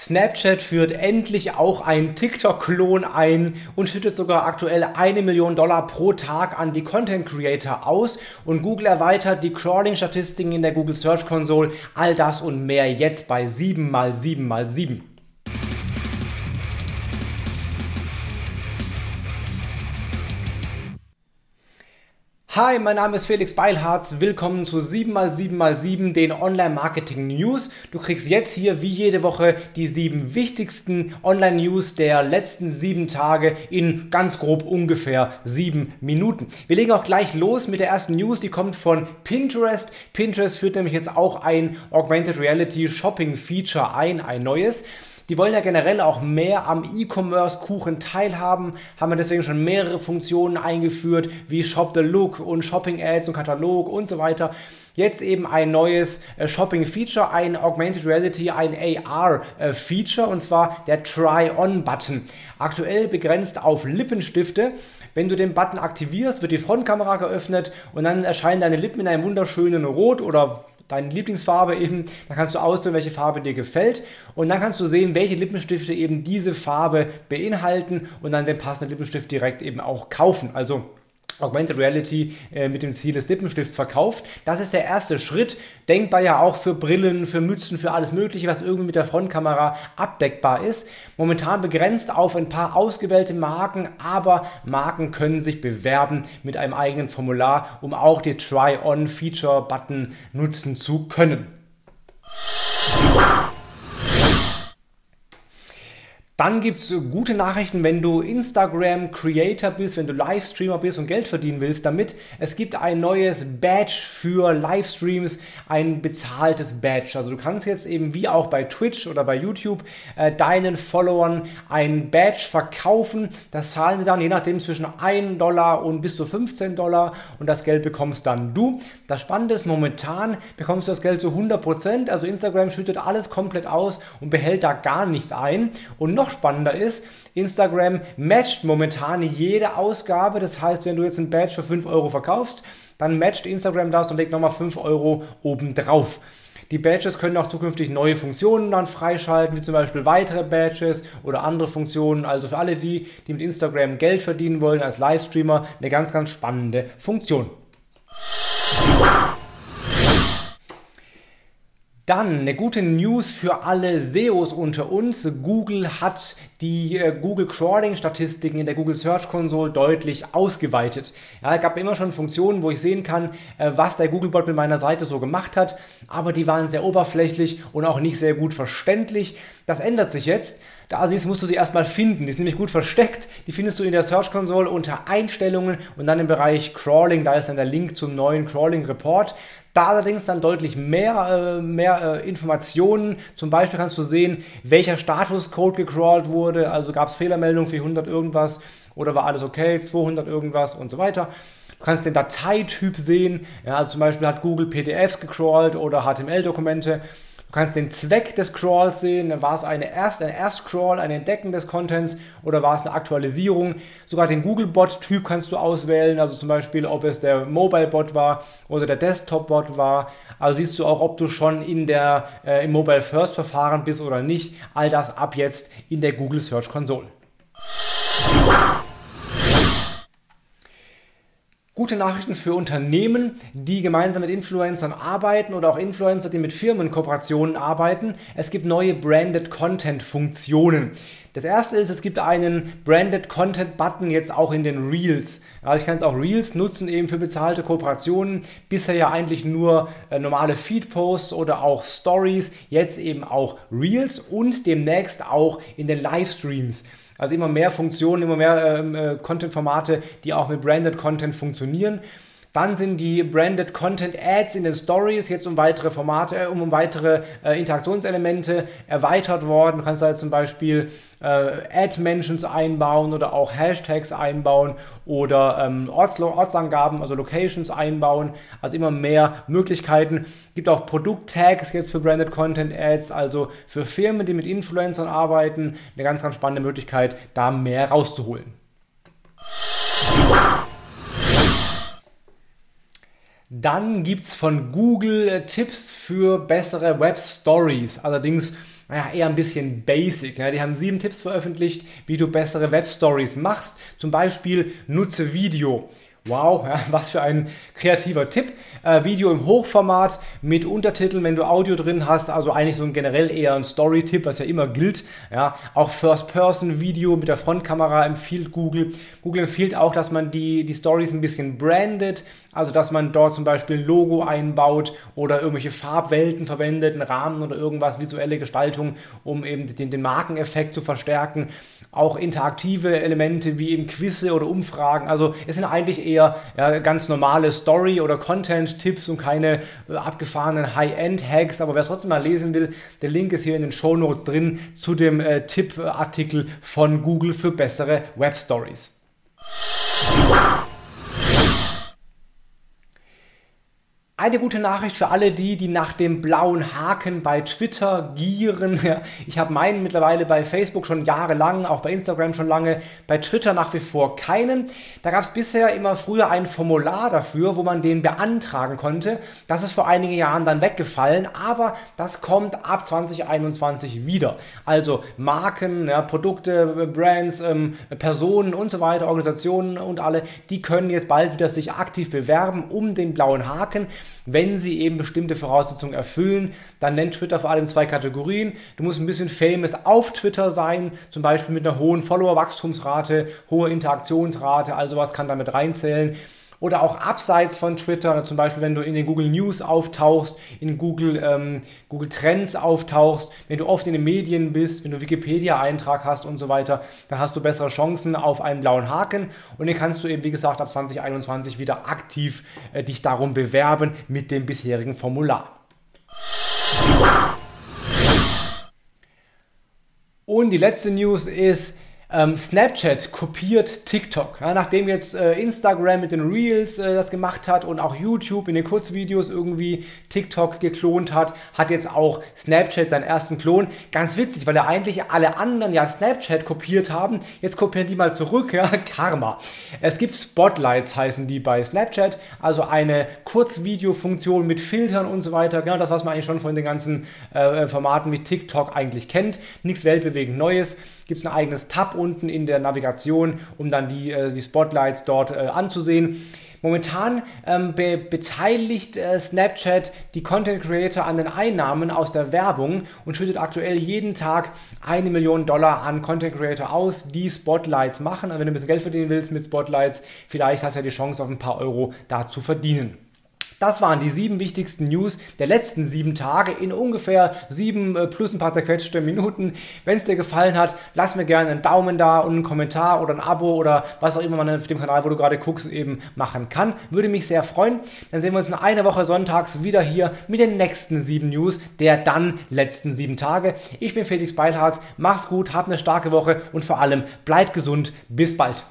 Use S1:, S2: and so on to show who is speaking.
S1: Snapchat führt endlich auch einen TikTok-Klon ein und schüttet sogar aktuell eine Million Dollar pro Tag an die Content Creator aus. Und Google erweitert die Crawling-Statistiken in der Google Search Console. All das und mehr jetzt bei 7x7x7. Hi, mein Name ist Felix Beilharz. Willkommen zu 7x7x7, den Online-Marketing News. Du kriegst jetzt hier wie jede Woche die sieben wichtigsten Online-News der letzten sieben Tage in ganz grob ungefähr sieben Minuten. Wir legen auch gleich los mit der ersten News, die kommt von Pinterest. Pinterest führt nämlich jetzt auch ein Augmented Reality Shopping Feature ein, ein neues. Die wollen ja generell auch mehr am E-Commerce-Kuchen teilhaben, haben wir deswegen schon mehrere Funktionen eingeführt, wie Shop the Look und Shopping Ads und Katalog und so weiter. Jetzt eben ein neues äh, Shopping-Feature, ein Augmented Reality, ein AR-Feature und zwar der Try-On-Button. Aktuell begrenzt auf Lippenstifte. Wenn du den Button aktivierst, wird die Frontkamera geöffnet und dann erscheinen deine Lippen in einem wunderschönen Rot oder deine Lieblingsfarbe eben. Dann kannst du auswählen, welche Farbe dir gefällt. Und dann kannst du sehen, welche Lippenstifte eben diese Farbe beinhalten und dann den passenden Lippenstift direkt eben auch kaufen. Also Augmented Reality äh, mit dem Ziel des Lippenstifts verkauft. Das ist der erste Schritt. Denkbar ja auch für Brillen, für Mützen, für alles Mögliche, was irgendwie mit der Frontkamera abdeckbar ist. Momentan begrenzt auf ein paar ausgewählte Marken, aber Marken können sich bewerben mit einem eigenen Formular, um auch die Try-On-Feature-Button nutzen zu können. Dann gibt es gute Nachrichten, wenn du Instagram Creator bist, wenn du Livestreamer bist und Geld verdienen willst damit. Es gibt ein neues Badge für Livestreams, ein bezahltes Badge. Also du kannst jetzt eben wie auch bei Twitch oder bei YouTube äh, deinen Followern ein Badge verkaufen. Das zahlen sie dann je nachdem zwischen 1 Dollar und bis zu 15 Dollar und das Geld bekommst dann du. Das Spannende ist, momentan bekommst du das Geld zu 100%. Also Instagram schüttet alles komplett aus und behält da gar nichts ein. Und noch noch spannender ist, Instagram matcht momentan jede Ausgabe. Das heißt, wenn du jetzt ein Badge für 5 Euro verkaufst, dann matcht Instagram das und legt nochmal 5 Euro oben drauf. Die Badges können auch zukünftig neue Funktionen dann freischalten, wie zum Beispiel weitere Badges oder andere Funktionen. Also für alle die, die mit Instagram Geld verdienen wollen als Livestreamer, eine ganz, ganz spannende Funktion. Dann eine gute News für alle SEOs unter uns. Google hat die äh, Google Crawling Statistiken in der Google Search Console deutlich ausgeweitet. Ja, es gab immer schon Funktionen, wo ich sehen kann, äh, was der Googlebot mit meiner Seite so gemacht hat, aber die waren sehr oberflächlich und auch nicht sehr gut verständlich. Das ändert sich jetzt. Da musst du sie erstmal finden. Die ist nämlich gut versteckt. Die findest du in der Search Console unter Einstellungen und dann im Bereich Crawling. Da ist dann der Link zum neuen Crawling Report. Da allerdings dann deutlich mehr, äh, mehr äh, Informationen. Zum Beispiel kannst du sehen, welcher Statuscode gecrawlt wurde. Also gab es Fehlermeldungen für 100 irgendwas oder war alles okay, 200 irgendwas und so weiter. Du kannst den Dateityp sehen. Ja, also zum Beispiel hat Google PDFs gecrawlt oder HTML-Dokumente. Du kannst den Zweck des Crawls sehen. War es eine Erst, ein Erstcrawl, ein Entdecken des Contents oder war es eine Aktualisierung? Sogar den Googlebot-Typ kannst du auswählen. Also zum Beispiel, ob es der Mobile-Bot war oder der Desktop-Bot war. Also siehst du auch, ob du schon in der, äh, im Mobile First Verfahren bist oder nicht. All das ab jetzt in der Google Search Console. Gute Nachrichten für Unternehmen, die gemeinsam mit Influencern arbeiten oder auch Influencer, die mit Firmenkooperationen arbeiten. Es gibt neue Branded Content Funktionen. Das erste ist, es gibt einen Branded Content Button jetzt auch in den Reels. Also ich kann jetzt auch Reels nutzen eben für bezahlte Kooperationen. Bisher ja eigentlich nur äh, normale Feed Posts oder auch Stories. Jetzt eben auch Reels und demnächst auch in den Livestreams. Also immer mehr Funktionen, immer mehr ähm, äh, Content-Formate, die auch mit Branded Content funktionieren. Dann sind die Branded Content Ads in den Stories jetzt um weitere Formate, äh, um, um weitere äh, Interaktionselemente erweitert worden. Du kannst da jetzt zum Beispiel äh, Ad-Mentions einbauen oder auch Hashtags einbauen oder ähm, Orts Ortsangaben, also Locations einbauen. Also immer mehr Möglichkeiten. Gibt auch Produkt-Tags jetzt für Branded Content Ads, also für Firmen, die mit Influencern arbeiten. Eine ganz, ganz spannende Möglichkeit, da mehr rauszuholen. Dann gibt es von Google Tipps für bessere Web Stories. Allerdings naja, eher ein bisschen basic. Ja. Die haben sieben Tipps veröffentlicht, wie du bessere Webstories machst. Zum Beispiel nutze Video. Wow, ja, was für ein kreativer Tipp. Äh, Video im Hochformat mit Untertiteln, wenn du Audio drin hast, also eigentlich so ein generell eher ein Story-Tipp, was ja immer gilt. Ja, auch First-Person-Video mit der Frontkamera empfiehlt Google. Google empfiehlt auch, dass man die, die Stories ein bisschen brandet, also dass man dort zum Beispiel ein Logo einbaut oder irgendwelche Farbwelten verwendet, einen Rahmen oder irgendwas, visuelle Gestaltung, um eben den, den Markeneffekt zu verstärken. Auch interaktive Elemente wie eben Quizze oder Umfragen. Also es sind eigentlich eher ja, ganz normale Story- oder Content-Tipps und keine äh, abgefahrenen High-End-Hacks. Aber wer es trotzdem mal lesen will, der Link ist hier in den Show Notes drin zu dem äh, Tipp-Artikel von Google für bessere Web-Stories. Eine gute Nachricht für alle die, die nach dem blauen Haken bei Twitter gieren. Ich habe meinen mittlerweile bei Facebook schon jahrelang, auch bei Instagram schon lange, bei Twitter nach wie vor keinen. Da gab es bisher immer früher ein Formular dafür, wo man den beantragen konnte. Das ist vor einigen Jahren dann weggefallen, aber das kommt ab 2021 wieder. Also Marken, ja, Produkte, Brands, ähm, Personen und so weiter, Organisationen und alle, die können jetzt bald wieder sich aktiv bewerben um den blauen Haken. Wenn sie eben bestimmte Voraussetzungen erfüllen, dann nennt Twitter vor allem zwei Kategorien. Du musst ein bisschen famous auf Twitter sein, zum Beispiel mit einer hohen Follower-Wachstumsrate, hohe Interaktionsrate, also was kann damit reinzählen oder auch abseits von Twitter, zum Beispiel wenn du in den Google News auftauchst, in Google, ähm, Google Trends auftauchst, wenn du oft in den Medien bist, wenn du Wikipedia-Eintrag hast und so weiter, dann hast du bessere Chancen auf einen blauen Haken und den kannst du eben, wie gesagt, ab 2021 wieder aktiv äh, dich darum bewerben mit dem bisherigen Formular. Und die letzte News ist, ähm, Snapchat kopiert TikTok. Ja, nachdem jetzt äh, Instagram mit den Reels äh, das gemacht hat und auch YouTube in den Kurzvideos irgendwie TikTok geklont hat, hat jetzt auch Snapchat seinen ersten Klon. Ganz witzig, weil ja eigentlich alle anderen ja Snapchat kopiert haben. Jetzt kopieren die mal zurück. Ja, Karma. Es gibt Spotlights, heißen die bei Snapchat. Also eine Kurzvideofunktion mit Filtern und so weiter. Genau das, was man eigentlich schon von den ganzen äh, Formaten wie TikTok eigentlich kennt. Nichts weltbewegend Neues. Gibt es ein eigenes Tab unten in der Navigation, um dann die, äh, die Spotlights dort äh, anzusehen. Momentan ähm, be beteiligt äh, Snapchat die Content Creator an den Einnahmen aus der Werbung und schüttet aktuell jeden Tag eine Million Dollar an Content Creator aus, die Spotlights machen. Also wenn du ein bisschen Geld verdienen willst mit Spotlights, vielleicht hast du ja die Chance auf ein paar Euro da zu verdienen. Das waren die sieben wichtigsten News der letzten sieben Tage in ungefähr sieben äh, plus ein paar zerquetschte Minuten. Wenn es dir gefallen hat, lass mir gerne einen Daumen da und einen Kommentar oder ein Abo oder was auch immer man auf dem Kanal, wo du gerade guckst, eben machen kann. Würde mich sehr freuen. Dann sehen wir uns in einer Woche sonntags wieder hier mit den nächsten sieben News der dann letzten sieben Tage. Ich bin Felix Beilharz. Mach's gut, hab eine starke Woche und vor allem bleib gesund. Bis bald.